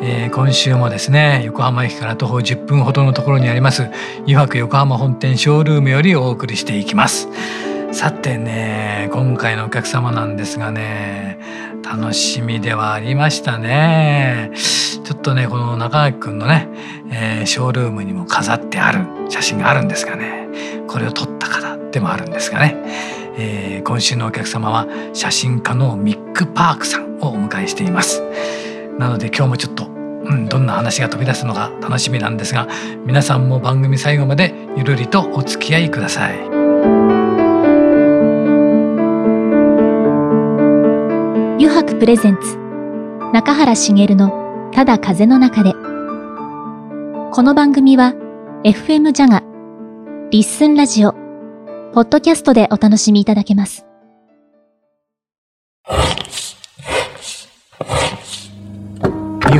えー、今週もですね横浜駅から徒歩10分ほどのところにあります湯泊横浜本店ショールームよりお送りしていきます。さてね今回のお客様なんですがね楽しみではありましたね。ちょっとねこの中垣くんのね、えー、ショールームにも飾ってある写真があるんですがねこれを撮った方でもあるんですがね、えー、今週のお客様は写真家のミック・パークさんをお迎えしています。なので今日もちょっと、うん、どんな話が飛び出すのか楽しみなんですが皆さんも番組最後までゆるりとお付き合いください。油白プレゼンツ中原茂のただ風の中でこの番組は FM ジャガリッスンラジオポッドキャストでお楽しみいただけます。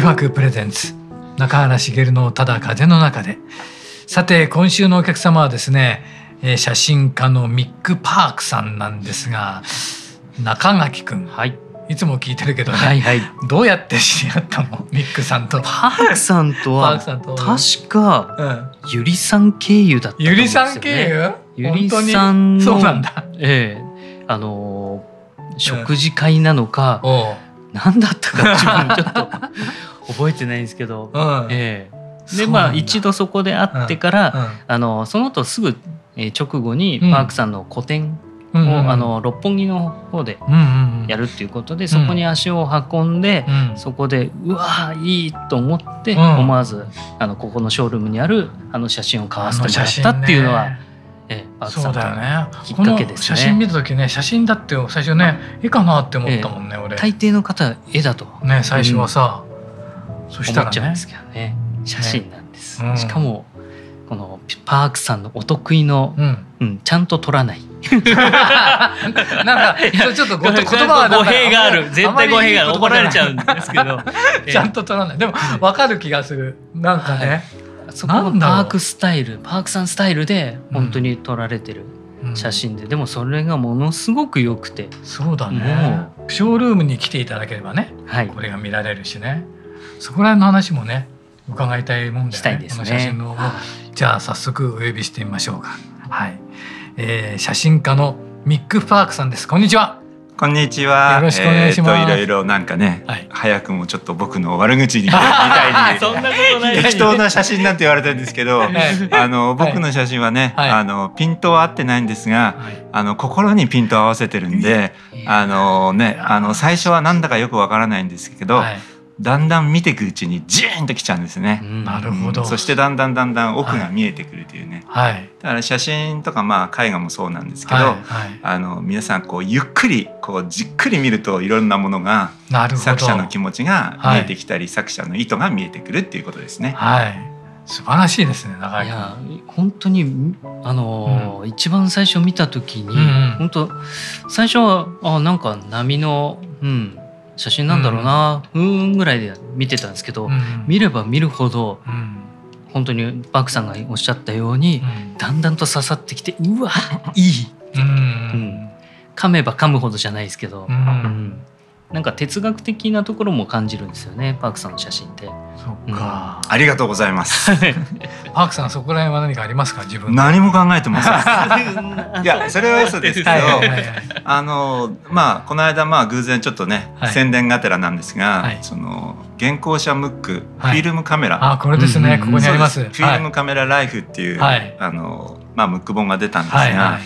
油白プレゼンツ。中原茂のただ風の中で。さて今週のお客様はですね、えー、写真家のミック・パークさんなんですが中垣くん、はい、いつも聞いてるけどね、はいはい、どうやって知り合ったの？ミックさんと。パークさんとは確か、うん、ゆりさん経由だった、ね、ゆりさん経由？ゆりさんのそうなんだ、ええ。あのー、食事会なのか、うん、何だったか自分ちょっと覚えてないんですけど、うん、ええ。でまあ一度そこで会ってから、うん。うん、あのその後すぐ、えー、直後にパークさんの個展を、うん、あの六本木の方でやるっていうことで、そこに足を運んで、そこでうわいいと思って思わずあのここのショールームにあるあの写真を買わせてもらったっていうのは。ええ、そうだよね。きっかけです、ね、写真見た時ね、写真だって最初ね、絵かなって思ったもんね、俺。大抵の方絵だと。ね、最初はさ、そしたら、ね、思っちゃうんですけどね。写真なんです、ね。うん、しかもこのパークさんのお得意の、うん、うん、ちゃんと撮らない。なんかちょっと言葉は語弊がある。絶対語弊がある。怒られちゃうんですけど。ちゃんと撮らない。でも分かる気がする。なんかね、はい、そこのパークスタイルパークさんスタイルで本当に撮られてる、写真で、でもそれがものすごく良くて。そうだね。ショールームに来ていただければね、はい、これが見られるしねそこら辺の話もね伺いたいもんで、ね、したいですね。写真の、じゃあ早速お呼びしてみましょうか。はい、えー、写真家のミック・パークさんです。こんにちは。こんにちは。よろしくお願いします。えー、いろいろなんかね、はい、早くもちょっと僕の悪口 みたいにそんなことない適当な写真なんて言われたんですけど、あの僕の写真はね、はい、あのピントは合ってないんですが、はい、あの心にピントを合わせてるんで、あのね、あの最初はなんだかよくわからないんですけど。だんだん見ていくうちにジーンときちゃうんですね。なるほど。そしてだんだんだんだん奥が見えてくるというね。はい。だから写真とかまあ絵画もそうなんですけど、はいはい、あの皆さんこうゆっくりこうじっくり見るといろんなものが作者の気持ちが見えてきたり、はい、作者の意図が見えてくるっていうことですね。はい。素晴らしいですね長いや本当にあの、うん、一番最初見た時に、うんうん、本当最初はあなんか波の、うん、写真なんだろうな、うん、ぐらいで見てたんですけど、うん、見れば見るほど、うん、本当にバクさんがおっしゃったように、うん、だんだんと刺さってきてうわいい、うん、噛めば噛むほどじゃないですけど、うんなんか哲学的なところも感じるんですよねパークさんの写真って。そっか、ありがとうございます。パークさんそこら辺は何かありますか？自分何も考えてません。いやそれは嘘ですけど、あのまあこの間まあ偶然ちょっとね、はい、宣伝がてらなんですが、はい、その原稿者ムック、フィルムカメラ。あこれですね、ここにあります。フィルムカメラライフっていう、あのまあムック本が出たんですが、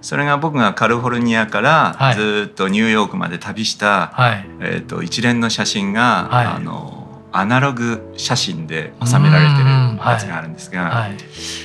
それが僕がカリフォルニアからずっとニューヨークまで旅した、えー、と一連の写真が、あのアナログ写真で収められてるやつがあるんですが、はい。はい、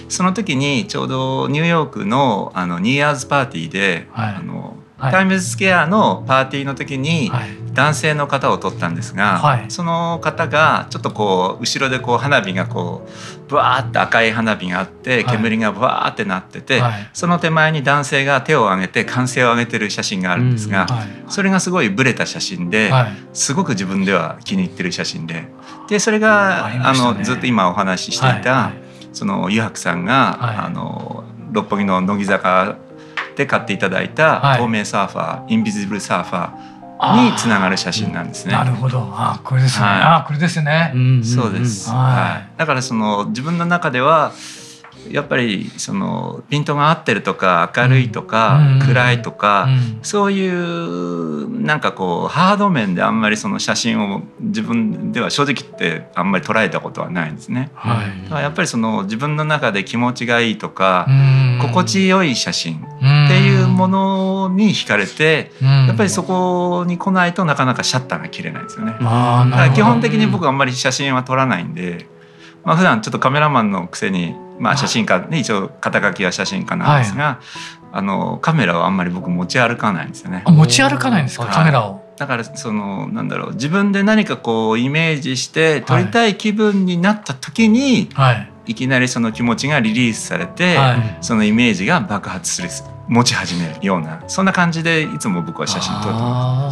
その時にちょうどニューヨークのあのニーヤーズパーティーで、はい、あのタイムズスケアのパーティーの時に男性の方を撮ったんですが、はい、その方がちょっとこう後ろでこう花火がこうブワーって赤い花火があって煙がブワーってなってて、はい、その手前に男性が手を挙げて歓声を上げてる写真があるんですが、うん。はい、それがすごいブレた写真で、すごく自分では気に入ってる写真ででそれがあ、ね、のずっと今お話ししていた、その湯白さんが、あの六本木の乃木坂で買っていただいた透明サーファー、 Invisible Surfer につながる写真なんですね。なるほど。あ、これですね。はい、あ、これですね。そうです。はい。だからその自分の中ではやっぱりそのピントが合ってるとか明るいとか暗いとかそういうなんかこうハード面であんまりその写真を自分では正直言ってあんまり捉えたことはないんですね。はい、だからやっぱりその自分の中で気持ちがいいとか心地よい写真っていうものに惹かれてやっぱりそこに来ないとなかなかシャッターが切れないんですよね。だから基本的に僕あんまり写真は撮らないんで。まあ普段ちょっとカメラマンのくせに、まあ、写真家ね一応肩書きは写真家なんですが、はい、あのカメラをあんまり僕持ち歩かないんですよね。持ち歩かないんですか、カメラを。だからそのなんだろう自分で何かこうイメージして撮りたい気分になった時に、はい、いきなりその気持ちがリリースされて、はい、そのイメージが爆発する持ち始めるようなそんな感じでいつも僕は写真撮ってま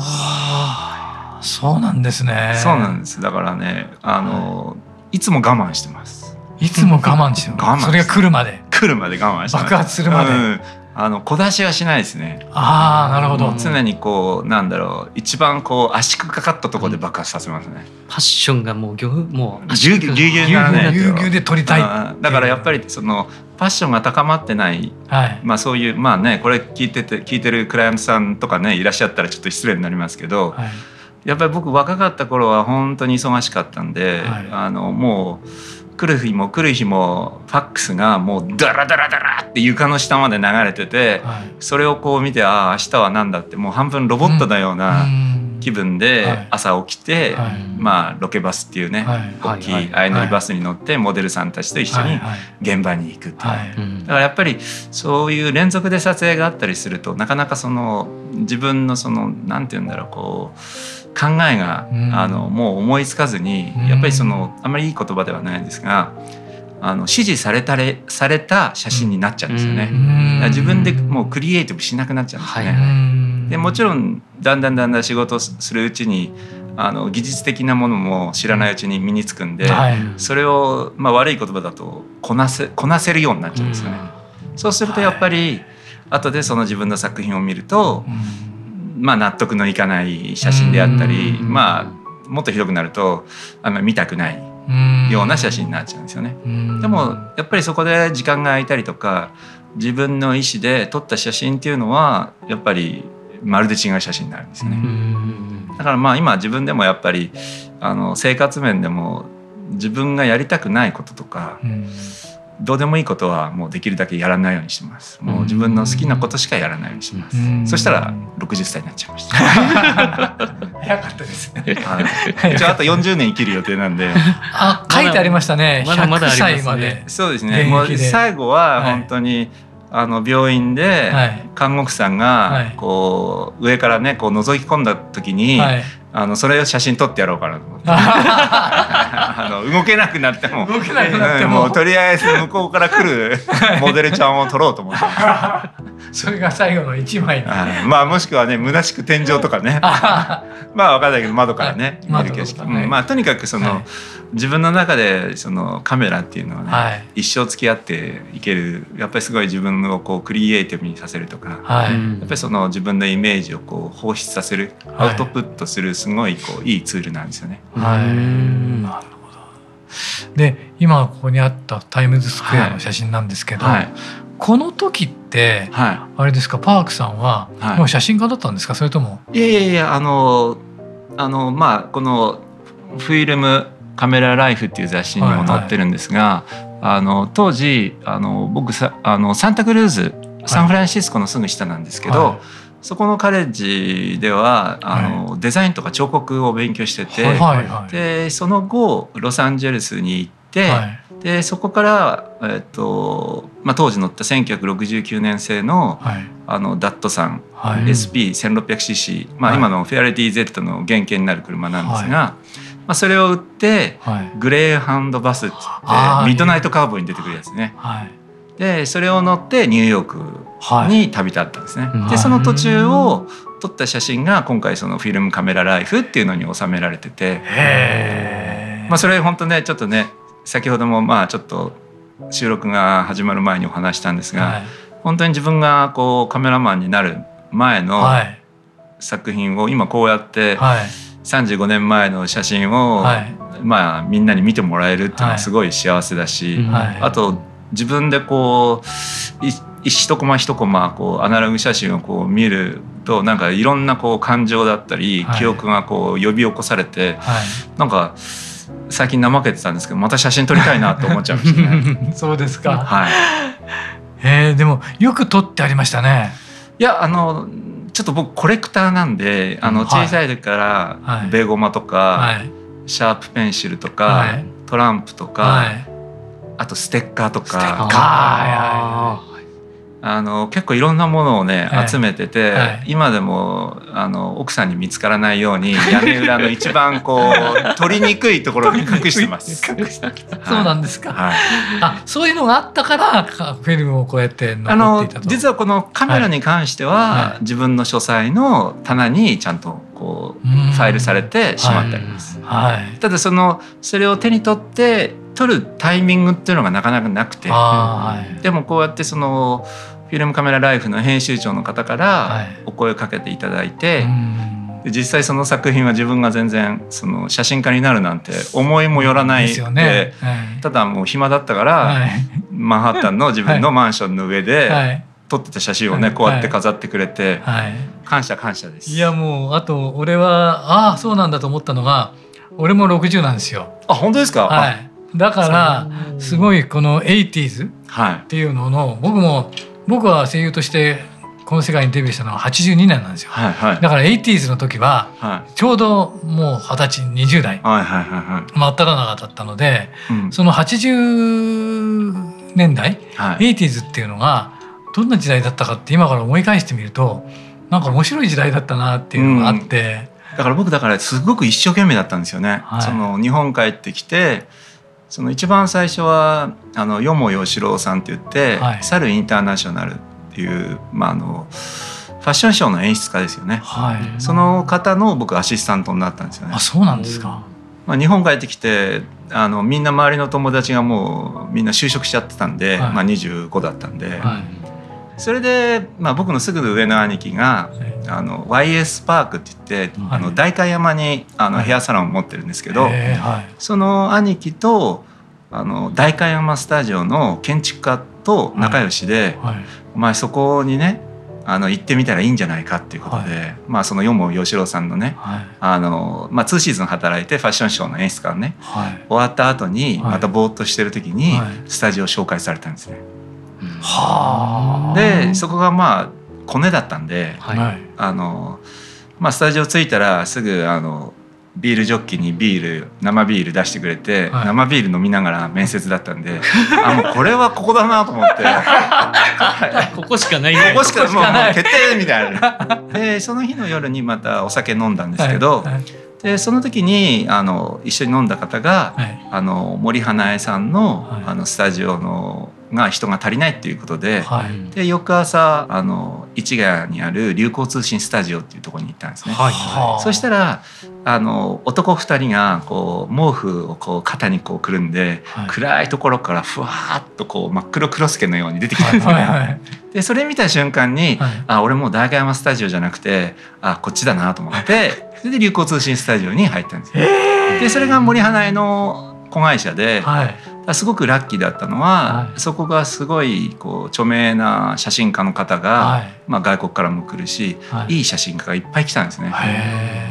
す。そうなんですね。そうなんです。だからね、あの、はいいつも我慢してます。いつも我慢してる。我慢。それが来るまで。来るまで我慢して爆発するまで。うんあの小出しはしないですね。ああ、なるほど。常にこうなんだろう、一番こう圧縮かかったところで爆発させますね。パッションがもうぎょもうぎゅうぎゅうぎゅうぎゅうぎゅうぎゅうで取りたい。だからやっぱりそのパッションが高まってない、はい、まあそういうまあねこれ聞いてて聞いてるクライアントさんとかねいらっしゃったらちょっと失礼になりますけど。はいやっぱり僕若かった頃は本当に忙しかったんで、はい、あのもう来る日も来る日もファックスがもうダラダラダラって床の下まで流れてて、はい、それをこう見てああ明日は何だってもう半分ロボットのような気分で朝起きて、はい、まあロケバスっていうね、大きい相乗りバスに乗ってモデルさんたちと一緒に現場に行くっていう、だからやっぱりそういう連続で撮影があったりするとなかなかその自分のそのなんて言うんだろうこう考えが、うん、あのもう思いつかずに、やっぱりそのあんまりいい言葉ではないんですがあの指示されたれされた写真になっちゃうんですよね。自分でもうクリエイティブしなくなっちゃうんですね。はい、でもちろんだんだんだんだん仕事するうちにあの技術的なものも知らないうちに身につくんで、はい、それを、まあ、悪い言葉だとこなせこなせるようになっちゃうんですよね。そうするとやっぱり、はい、後でその自分の作品を見ると、まあ、納得のいかない写真であったり、まあ、もっとひどくなるとあんまり見たくないような写真になっちゃうんですよね。でもやっぱりそこで時間が空いたりとか自分の意思で撮った写真っていうのはやっぱりまるで違う写真になるんですよね。だからまあ今自分でもやっぱりあの生活面でも自分がやりたくないこととか、どうでもいいことはもうできるだけやらないようにしてます。もう自分の好きなことしかやらないようにします。そしたら60歳になっちゃいました。早かったですね。はい。一応あと40年生きる予定なんで。あ、書いてありましたね。まだまだ歳まで。そうですね。もう最後は本当に、あの病院で看護婦さんがこう上からねこう覗き込んだ時に、あのそれを写真撮ってやろうかなと思って。あの動けなくなっても。動けなくなっても,、もうとりあえず向こうから来るモデルちゃんを撮ろうと思って。それが最後の一枚まあもしくはね虚しく天井とかね。まあ分かんないけど窓からね見る景色、ね、まあとにかくその、はい、自分の中でそのカメラっていうのはね、はい、一生付き合っていける。やっぱりすごい自分をこうクリエイティブにさせるとか、はい、やっぱりその自分のイメージをこう放出させる、アウトプットするすごいこういいツールなんですよね。はい、なるほど。で今ここにあったタイムズスクエアの写真なんですけど、はい、この時って、あれですかパークさんはもう写真家だったんですか？それとも？いやいやいやあのあのまあこのフィルムカメラライフっていう雑誌にも載ってるんですが、はいはい、あの当時あの僕さあのサンタクルーズサンフランシスコのすぐ下なんですけど、はい、そこのカレッジではあの、デザインとか彫刻を勉強してて、でその後ロサンゼルスに行って、でそこから、えっとまあ、当時乗った1969年製の,、あのダットさん、SP1600cc、まあ、今のフェアレティ Z の原型になる車なんですが。まあ、それを売って、グレーハンドバスってってミッドナイトカーボに出てくるやつね。でそれを乗ってニューヨークに旅立ったんですね。でその途中を撮った写真が今回そのフィルムカメラライフっていうのに収められてて、まあ、それ本当ねちょっとね先ほどもまあちょっと収録が始まる前にお話したんですが、はい、本当に自分がこうカメラマンになる前の作品を今こうやって、はい。35年前の写真を、はい、まあみんなに見てもらえるっていうのはすごい幸せだし、はい、あと自分でこう一コマ一コマこうアナログ写真をこう見るとなんかいろんなこう感情だったり、記憶がこう呼び起こされて、はい、なんか最近怠けてたんですけどまた写真撮りたいなと思っちゃいましたね。そうですか。はい。えー、でもよく撮ってありましたね。いやあのちょっと僕コレクターなんであの小さい時からベーゴマとか、シャープペンシルとか、トランプとか、あとステッカーとか。あの結構いろんなものをね、はい、集めてて、はい、今でもあの奥さんに見つからないように屋根裏の一番こう 取りにくいところに隠してます。そうなんですか。はい、あそういうのがあったからフィルムをこうやってあの実はこのカメラに関しては、自分の書斎の棚にちゃんとこうファイルされてしまってあります。はい、ただそのそれを手に取って撮るタイミングっていうのがなかなかなくて、はい、でもこうやってそのフィルムカメラライフの編集長の方からお声かけていただいて、はい、実際その作品は自分が全然その写真家になるなんて思いもよらないで、ね。はい、ただもう暇だったから、マンハッタンの自分のマンションの上で、撮ってた写真をねこうやって飾ってくれて、感謝感謝です。いやもうあと俺はああそうなんだと思ったのが俺も60なんですよ。あ本当ですか？はい。だからすごいこの 80s っていうのの、僕も僕は声優としてこの世界にデビューしたのは82年なんですよ、はいはい、だから 80s の時はちょうどもう二十歳20代真っ只中だったので、その80年代、はい、80s っていうのがどんな時代だったかって今から思い返してみるとなんか面白い時代だったなっていうのがあって、うん、だから僕だからすごく一生懸命だったんですよね。はい、その日本帰ってきてその一番最初はあのよもよしろうさんって言って「はい、サルインターナショナル」っていう、まあ、あのファッションショーの演出家ですよね、はい、その方の僕アシスタントになったんですよね。あそうなんですか、まあ、日本帰ってきてあのみんな周りの友達がもうみんな就職しちゃってたんで、はい、まあ、25だったんで、はい、それで、まあ、僕のすぐ上の兄貴が、あの YS パークって言って、あの代官山にあのヘアサロンを持ってるんですけど、その兄貴とあの代官山スタジオの建築家と仲良しで、お前そこにねあの行ってみたらいいんじゃないかっていうことで、はい、まあそのよも吉郎さんのね、はい、あのまあ2シーズン働いてファッションショーの演出家ね、はい、終わった後にまたぼーっとしてる時にスタジオ紹介されたんですね。はでそこがまあコネだったんで、あのまあスタジオ着いたらすぐあのビールジョッキにビール生ビール出してくれて、はい、生ビール飲みながら面接だったんであもうこれはここだなと思って。ここしかない。ここしかもう決定みたいな。でその日の夜にまたお酒飲んだんですけど、はい。はい、でその時にあの一緒に飲んだ方が、あの森花江さんの,、あのスタジオのが人が足りないっていうことではい、で翌朝あの市ヶ谷にある流行通信スタジオっていうところに行ったんですね。はい、そしたらあの男2人がこう毛布をこう肩にこうくるんで、はい、暗いところからふわっとこう真っ黒クロスケのように出てきたんですね。はい。はい、でそれ見た瞬間に、はい、あ俺もう大山スタジオじゃなくてあこっちだなと思ってそれで流行通信スタジオに入ったんですよ。でそれが森花江の子会社で、はい、すごくラッキーだったのは、はい、そこがすごいこう著名な写真家の方が、はい、まあ、外国からも来るし、い、い写真家がいっぱい来たんですね。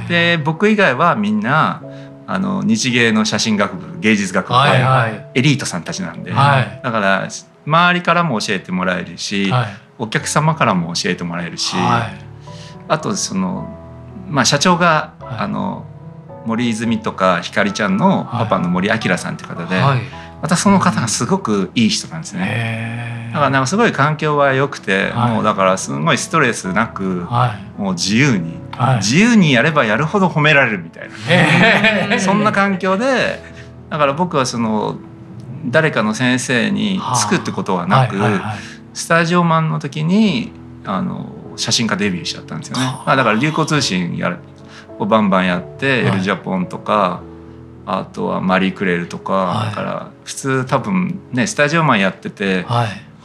で僕以外はみんなあの日芸の写真学部芸術学部、はいはい、エリートさんたちなんで、はい、だから周りからも教えてもらえるし、はい、お客様からも教えてもらえるし、はい、あとその、まあ、社長が、あの森泉とかひかりちゃんのパパの森明さんって方で、またその方がすごくいい人なんですね。だからなんかすごい環境は良くて、もうだからすごいストレスなく、もう自由に、自由にやればやるほど褒められるみたいな、そんな環境でだから僕はその誰かの先生につくってことはなく、スタジオマンの時にあの写真家デビューしちゃったんですよね。まあ、だから流行通信やるをバンバンやって「エル・ジャポン」とか、あとは「マリー・クレール」とか、だから普通多分ねスタジオマンやってて、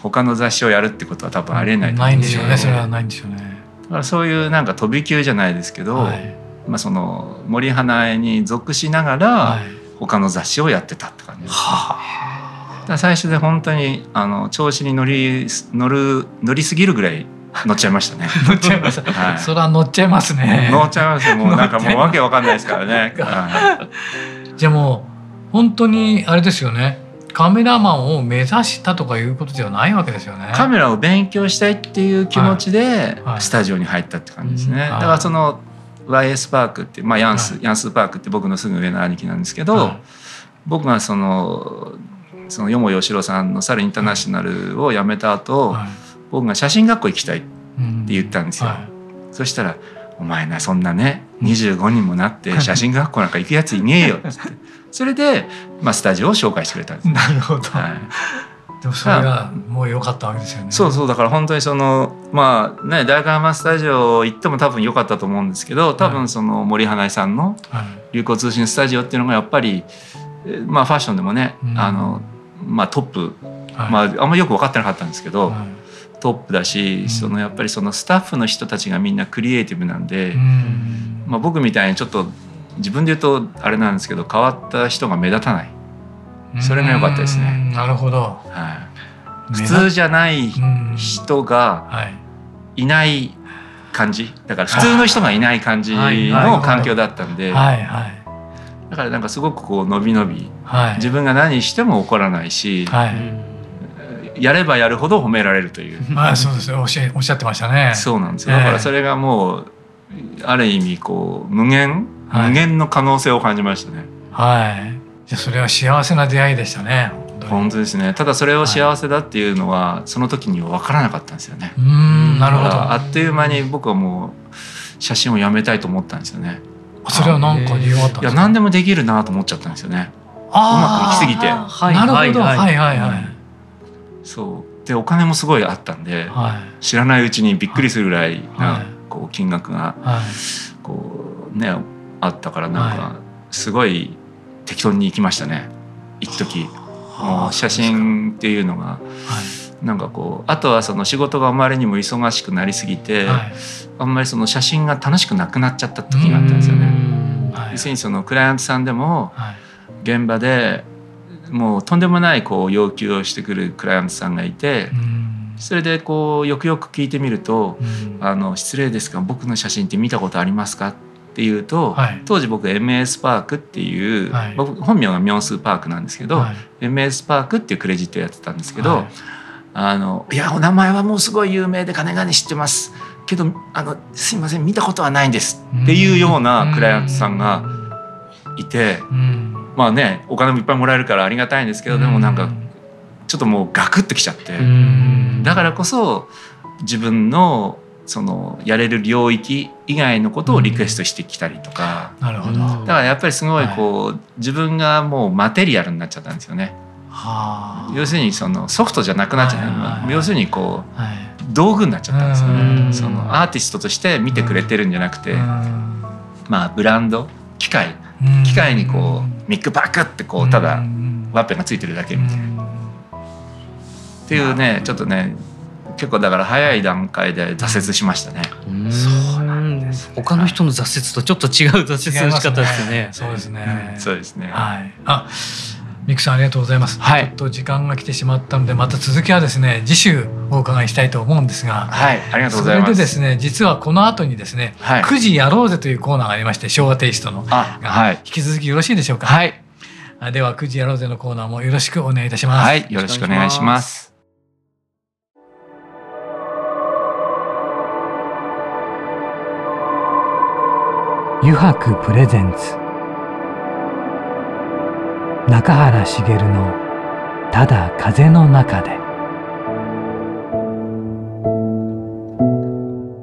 他の雑誌をやるってことは多分ありえないと思うんですよ。ね。ないんですよね。それはないんですよね。だからそういうなんか飛び級じゃないですけど、まあ、その森花江に属しながら他の雑誌をやってたって感じです、ね。は最初で本当にあの調子に乗り乗る乗りすぎるぐらい乗っちゃいましたね。乗っちゃいました。はい、それは乗っちゃいますね。乗っちゃいますもうなんかもうわけわかんないですからね。じゃあもう本当にあれですよね。カメラマンを目指したとかいうことではないわけですよね。カメラを勉強したいっていう気持ちでスタジオに入ったって感じですね。はいはい、だからその YS パークってまあヤンス、はい、ヤンスパークって僕のすぐ上の兄貴なんですけど、僕がそのそのよもよしろさんのサルインターナショナルを辞めた後、僕が写真学校行きたいって言ったんですよ。はい、そしたら「お前なそんなね25にもなって写真学校なんか行くやついねえよ」っつって。それで、まあ、スタジオを紹介してくれたんです。なるほど、はい。でもそれがもう良かったわけですよね。そうそうだから本当にそのまあね大学スタジオ行っても多分良かったと思うんですけど多分その森英恵さんの流行通信スタジオっていうのがやっぱりまあファッションでもね、うん、あのまあトップ、はい、まああんまりよく分かってなかったんですけど、はいトップだし、そのやっぱりそのスタッフの人たちがみんなクリエイティブなんで、まあ、僕みたいにちょっと自分で言うとあれなんですけど変わった人が目立たない。それが良かったですね。なるほど、はい、普通じゃない人がい。ない感じ。だから普通の人がいない感じの環境だったんで。はい。はい。だからなんかすごくこう伸び伸び、はい、自分が何しても怒らないし、はい、やればやるほど褒められるという。あそうですおっしゃおっしゃってましたね。そうなんですよ。だからそれがもうある意味こう無限、無限の可能性を感じましたね。はい。じゃそれは幸せな出会いでしたね。本当ですね。ただそれを幸せだっていうのは、その時には分からなかったんですよね。うん、なるほど。あっという間に僕はもう写真をやめたいと思ったんですよね。それは何か理由あったんですか？いや何でもできるなと思っちゃったんですよね。うまくいきすぎて。はい、なるほど。はいはいはい。そう。でお金もすごいあったんで、はい、知らないうちにびっくりするぐらいな、こう金額が、こうねあったからなんかすごい適当に行きましたね。一時。もう写真っていうのが。なんかこうあとはその仕事があまりにも忙しくなりすぎて、はい、あんまりその写真が楽しくなくなっちゃった時があったんですよね。要するにそのクライアントさんでも現場でもうとんでもないこう要求をしてくるクライアントさんがいて、それでこうよくよく聞いてみると「あの失礼ですが僕の写真って見たことありますか?」っていうと、はい、当時僕 MS パークっていう、はい、僕本名がミョンスーパークなんですけど、はい、MS パークっていうクレジットやってたんですけど、あのいやお名前はもうすごい有名で金がね知ってます。けどあのすいません見たことはないんですっていうようなクライアントさんがいて。うんまあねお金もいっぱいもらえるからありがたいんですけどでもなんかちょっともうガクッときちゃって。だからこそ自分のそのやれる領域以外のことをリクエストしてきたりとか、なるほど。だからやっぱりすごいこう、はい、自分がもうマテリアルになっちゃったんですよね。はあ、要するにそのソフトじゃなくなっちゃった、はいはい、要するにこう、はい、道具になっちゃったんですよね。そのアーティストとして見てくれてるんじゃなくてまあブランド機械機械にこうミックバックってこうただワッペンがついてるだけみたいな。っていうねちょっとね結構だから早い段階で挫折しましたね。そうなんです、ね、他の人の挫折とちょっと違う挫折の仕方ですね。そうですね。そうですね。はい。あ、ミクさんありがとうございます、はい、ちょっと時間が来てしまったのでまた続きはですね次週お伺いしたいと思うんですがはいありがとうございます。それでですね実はこの後にですね、はい、9時やろうぜというコーナーがありまして昭和テイストのはい、引き続きよろしいでしょうか？はい。では9時やろうぜのコーナーもよろしくお願いいたします。はいよろしくお願いします。油白プレゼンツ中原茂の「ただ風の中で」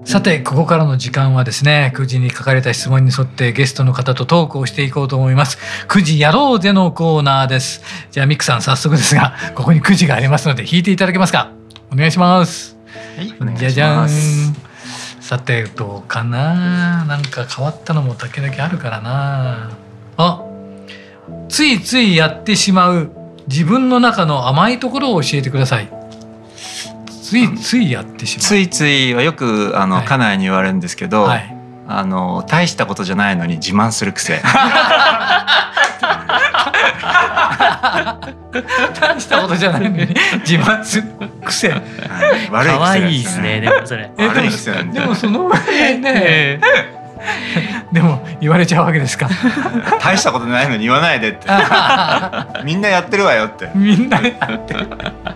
さてここからの時間はですね9時に書かれた質問に沿ってゲストの方とトークをしていこうと思います。9時やろうぜのコーナーです。じゃあミックさん早速ですがここに9時がありますので弾いていただけますか？お願いします。はいお願いします。じゃじゃん。さてどうかな？なんか変わったのも時々あるからな。あついついやってしまう自分の中の甘いところを教えてください。ついついやってしまう。ついついはよくあの、はい、家内に言われるんですけど、はい、あの大したことじゃないのに自慢する癖。大したことじゃないのに自慢する癖。悪い癖いいですね。でもそれ。悪い癖でもその前ね。でも言われちゃうわけですか。大したことないのに言わないでって。みんなやってるわよって。みんなやってる。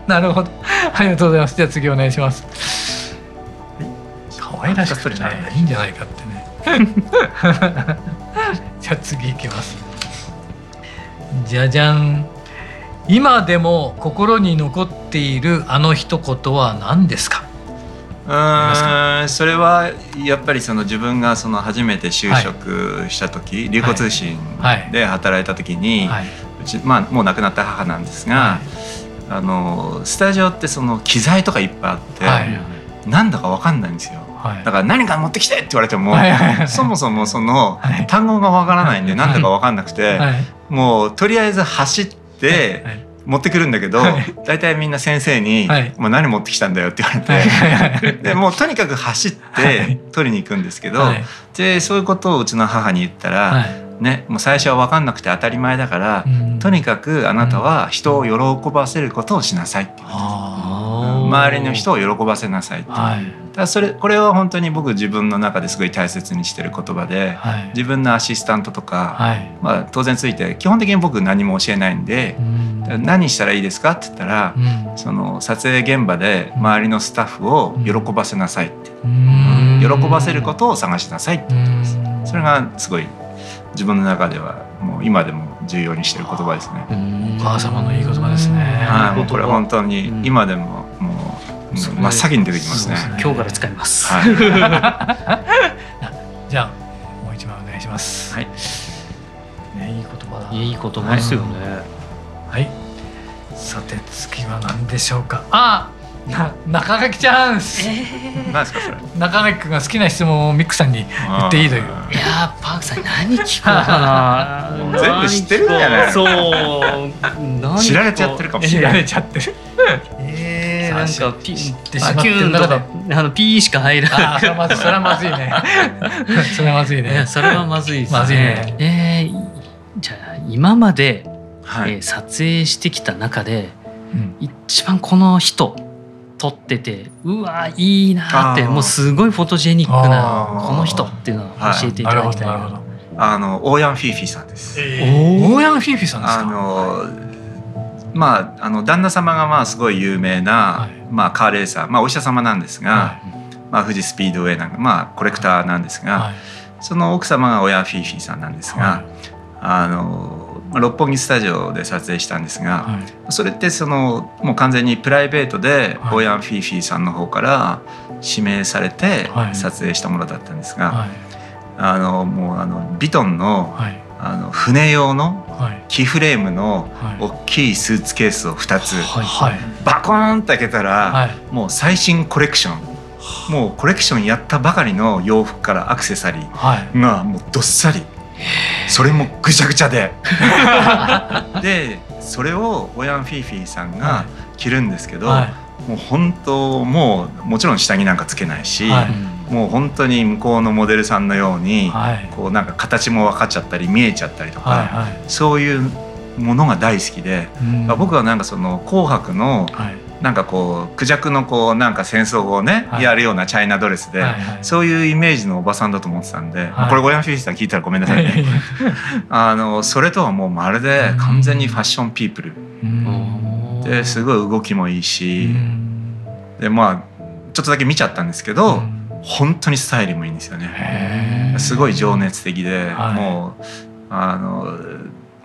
なるほど。ありがとうございます。じゃあ次お願いします。可愛らしくてねいいんじゃないかってね。じゃあ次いきます。じゃじゃん。今でも心に残っているあの一言は何ですか？うんそれはやっぱりその自分がその初めて就職した時、はい、流行通信で働いた時に、はい、うちまあ、もう亡くなった母なんですが、はい、あのスタジオってその機材とかいっぱいあって、はい、なんだか分かんないんですよ。だから何か持ってきてって言われても、そもそもその単語がわからないんで何だか分かんなくて、もうとりあえず走って、持ってくるんだけど、はい、大体みんな先生に「もう何持ってきたんだよ」って言われて、でもうとにかく走って取りに行くんですけど、はい、でそういうことをうちの母に言ったら、はい、ね、もう最初は分かんなくて当たり前だから、うん、とにかくあなたは人を喜ばせることをしなさいって言うん。周りの人を喜ばせなさいって。だそれこれは本当に僕自分の中ですごい大切にしてる言葉で、はい、自分のアシスタントとか、はい、まあ、当然ついて基本的に僕何も教えないんで、うん、何したらいいですかって言ったら、うん、その撮影現場で周りのスタッフを喜ばせなさいって、うん、喜ばせることを探しなさいって言ってます。それがすごい自分の中ではもう今でも重要にしてる言葉ですね。お母様のいい言葉ですね。はい、これ本当に今でも真っ先に出てきますね。今日から使います。はい、じゃあもう一枚お願いします。はい。ねいい言葉だ。いい言葉ですよね。はい。さて次は何でしょうか？あ。な中垣チャンス、えー、何ですかそれ？中垣君が好きな質問をミックさんに言っていいといういやパークさん何聞こうかな 全部知ってるんじゃないそう知られちゃってるかもしれない知られちゃってるえー、なんかピってしまってる中で。あのピーしか入らない。それはまずそれはまずいね。それはまずいね。それはまずいですね。まずいね。えー、じゃあ今まで、はい、えー、撮影してきた中で、うん、一番この人撮っててうわいいなってもうすごいフォトジェニックなこの人っていうのを教えていただきたいな、はい、あのオーヤン・フィーフィーさんです。えー、オーヤン・フィーフィーさんですか？あのまああの旦那様がまあすごい有名な、はい、まあカーレーサー、まあお医者様なんですが、はい、まあ富士スピードウェイなんかまあコレクターなんですが、はい、その奥様がオーヤン・フィーフィーさんなんですが、あの六本木スタジオで撮影したんですが、はい、それってそのもう完全にプライベートでオーヤン・フィーフィーさんの方から指名されて撮影したものだったんですが、はい、あのもうあのビトンの,、あの船用のキーフレームの大きいスーツケースを2つ、バコーンと開けたら、もう最新コレクション。もうコレクションやったばかりの洋服からアクセサリーがもうどっさり。それもぐちゃぐちゃで。でそれをオヤン・フィーフィーさんが着るんですけど、はい、もう本当もうもちろん下着なんかつけないし、はい、もう本当に向こうのモデルさんのように、はい、こうなんか形も分かっちゃったり見えちゃったりとか、はいはい、そういうものが大好きで、うん、僕はなんかその「紅白の」なんかこうクジャクのこうなんか戦争をね、はい、やるようなチャイナドレスで、はいはい、そういうイメージのおばさんだと思ってたんで、はい、これゴヤンフィースター聞いたらごめんなさいね。あのそれとはもうまるで完全にファッションピープル、ですごい動きもいいし、でまあちょっとだけ見ちゃったんですけど、本当にスタイルもいいんですよね。すごい情熱的で、はい、もうあの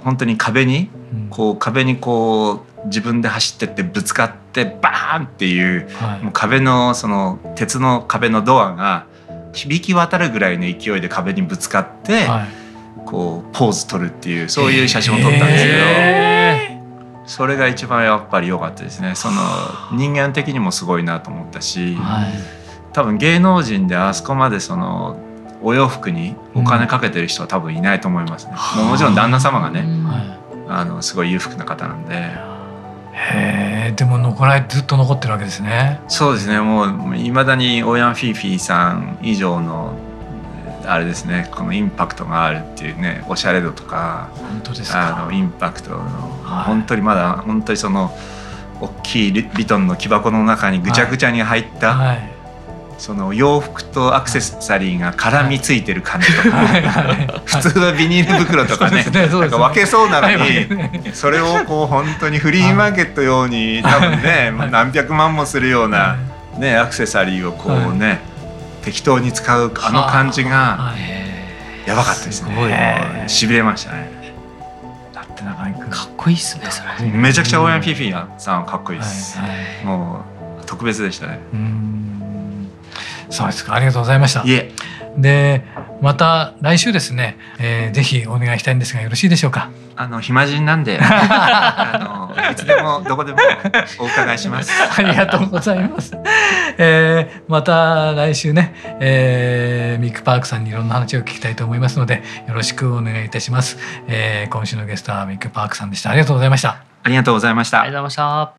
本当に壁にこう壁にこう自分で走ってってぶつかってバーンっていう,、もう壁のその鉄の壁のドアが響き渡るぐらいの勢いで壁にぶつかって、こうポーズ取るっていうそういう写真を撮ったんですけど。それが一番やっぱり良かったですね。その人間的にもすごいなと思ったし、はい、多分芸能人であそこまでそのお洋服にお金かけてる人は多分いないと思いますね。うん、もちろん旦那様がね、あのすごい裕福な方なんで。へえでも残らずっと残ってるわけですね。そうですね。もういまだにオーヤン・フィーフィーさん以上のあれですね。このインパクトがあるっていうねおしゃれ度とか本当ですあのインパクトの、はい、本当にまだ本当にその大きいビトンの木箱の中にぐちゃぐちゃに入った、はいはいその洋服とアクセサリーが絡みついてる感じとか、普通はビニール袋とかねなんか分けそうなのにそれをこう本当にフリーマーケット用に多分ね何百万もするような、ね、アクセサリーをこうね、適当に使うあの感じがやばかったですね。しびれましたね。かかっこいいっすねそれ。めちゃくちゃオーヤン・フィフィーさんかっこいいです、もう特別でしたね。そうですか？ありがとうございました。いえ。でまた来週ですね、えー、ぜひお願いしたいんですがよろしいでしょうか？あの暇人なんで あのいつでもどこでもお伺いします。ありがとうございます、えー、また来週ね、えー、ミックパークさんにいろんな話を聞きたいと思いますのでよろしくお願いいたします、えー、今週のゲストはミックパークさんでした。ありがとうございました。ありがとうございました。ありがとうございました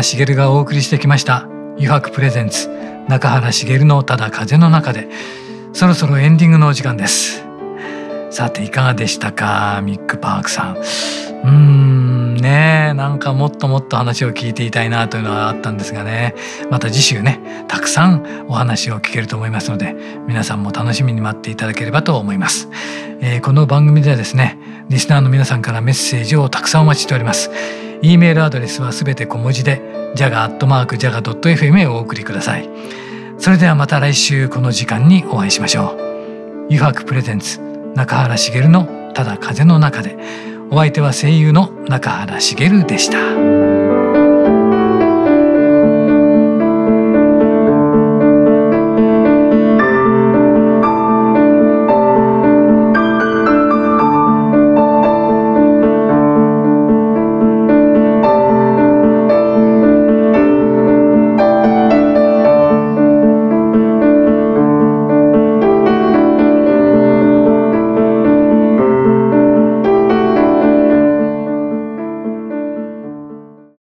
原茂がお送りしてきました「余白プレゼンツ中原茂のただ風の中で」そろそろエンディングのお時間です。さていかがでしたかミック・パークさん。うーんねなんかもっともっと話を聞いていたいなというのはあったんですがね。また次週ねたくさんお話を聞けると思いますので皆さんも楽しみに待っていただければと思います、えー、この番組ではですねリスナーの皆さんからメッセージをたくさんお待ちしております。E メールアドレスはすべて小文字で jaga.jaga.fm へお送りください。それではまた来週この時間にお会いしましょう。油白プレゼンツ中原茂のただ風の中でお相手は声優の中原茂でした。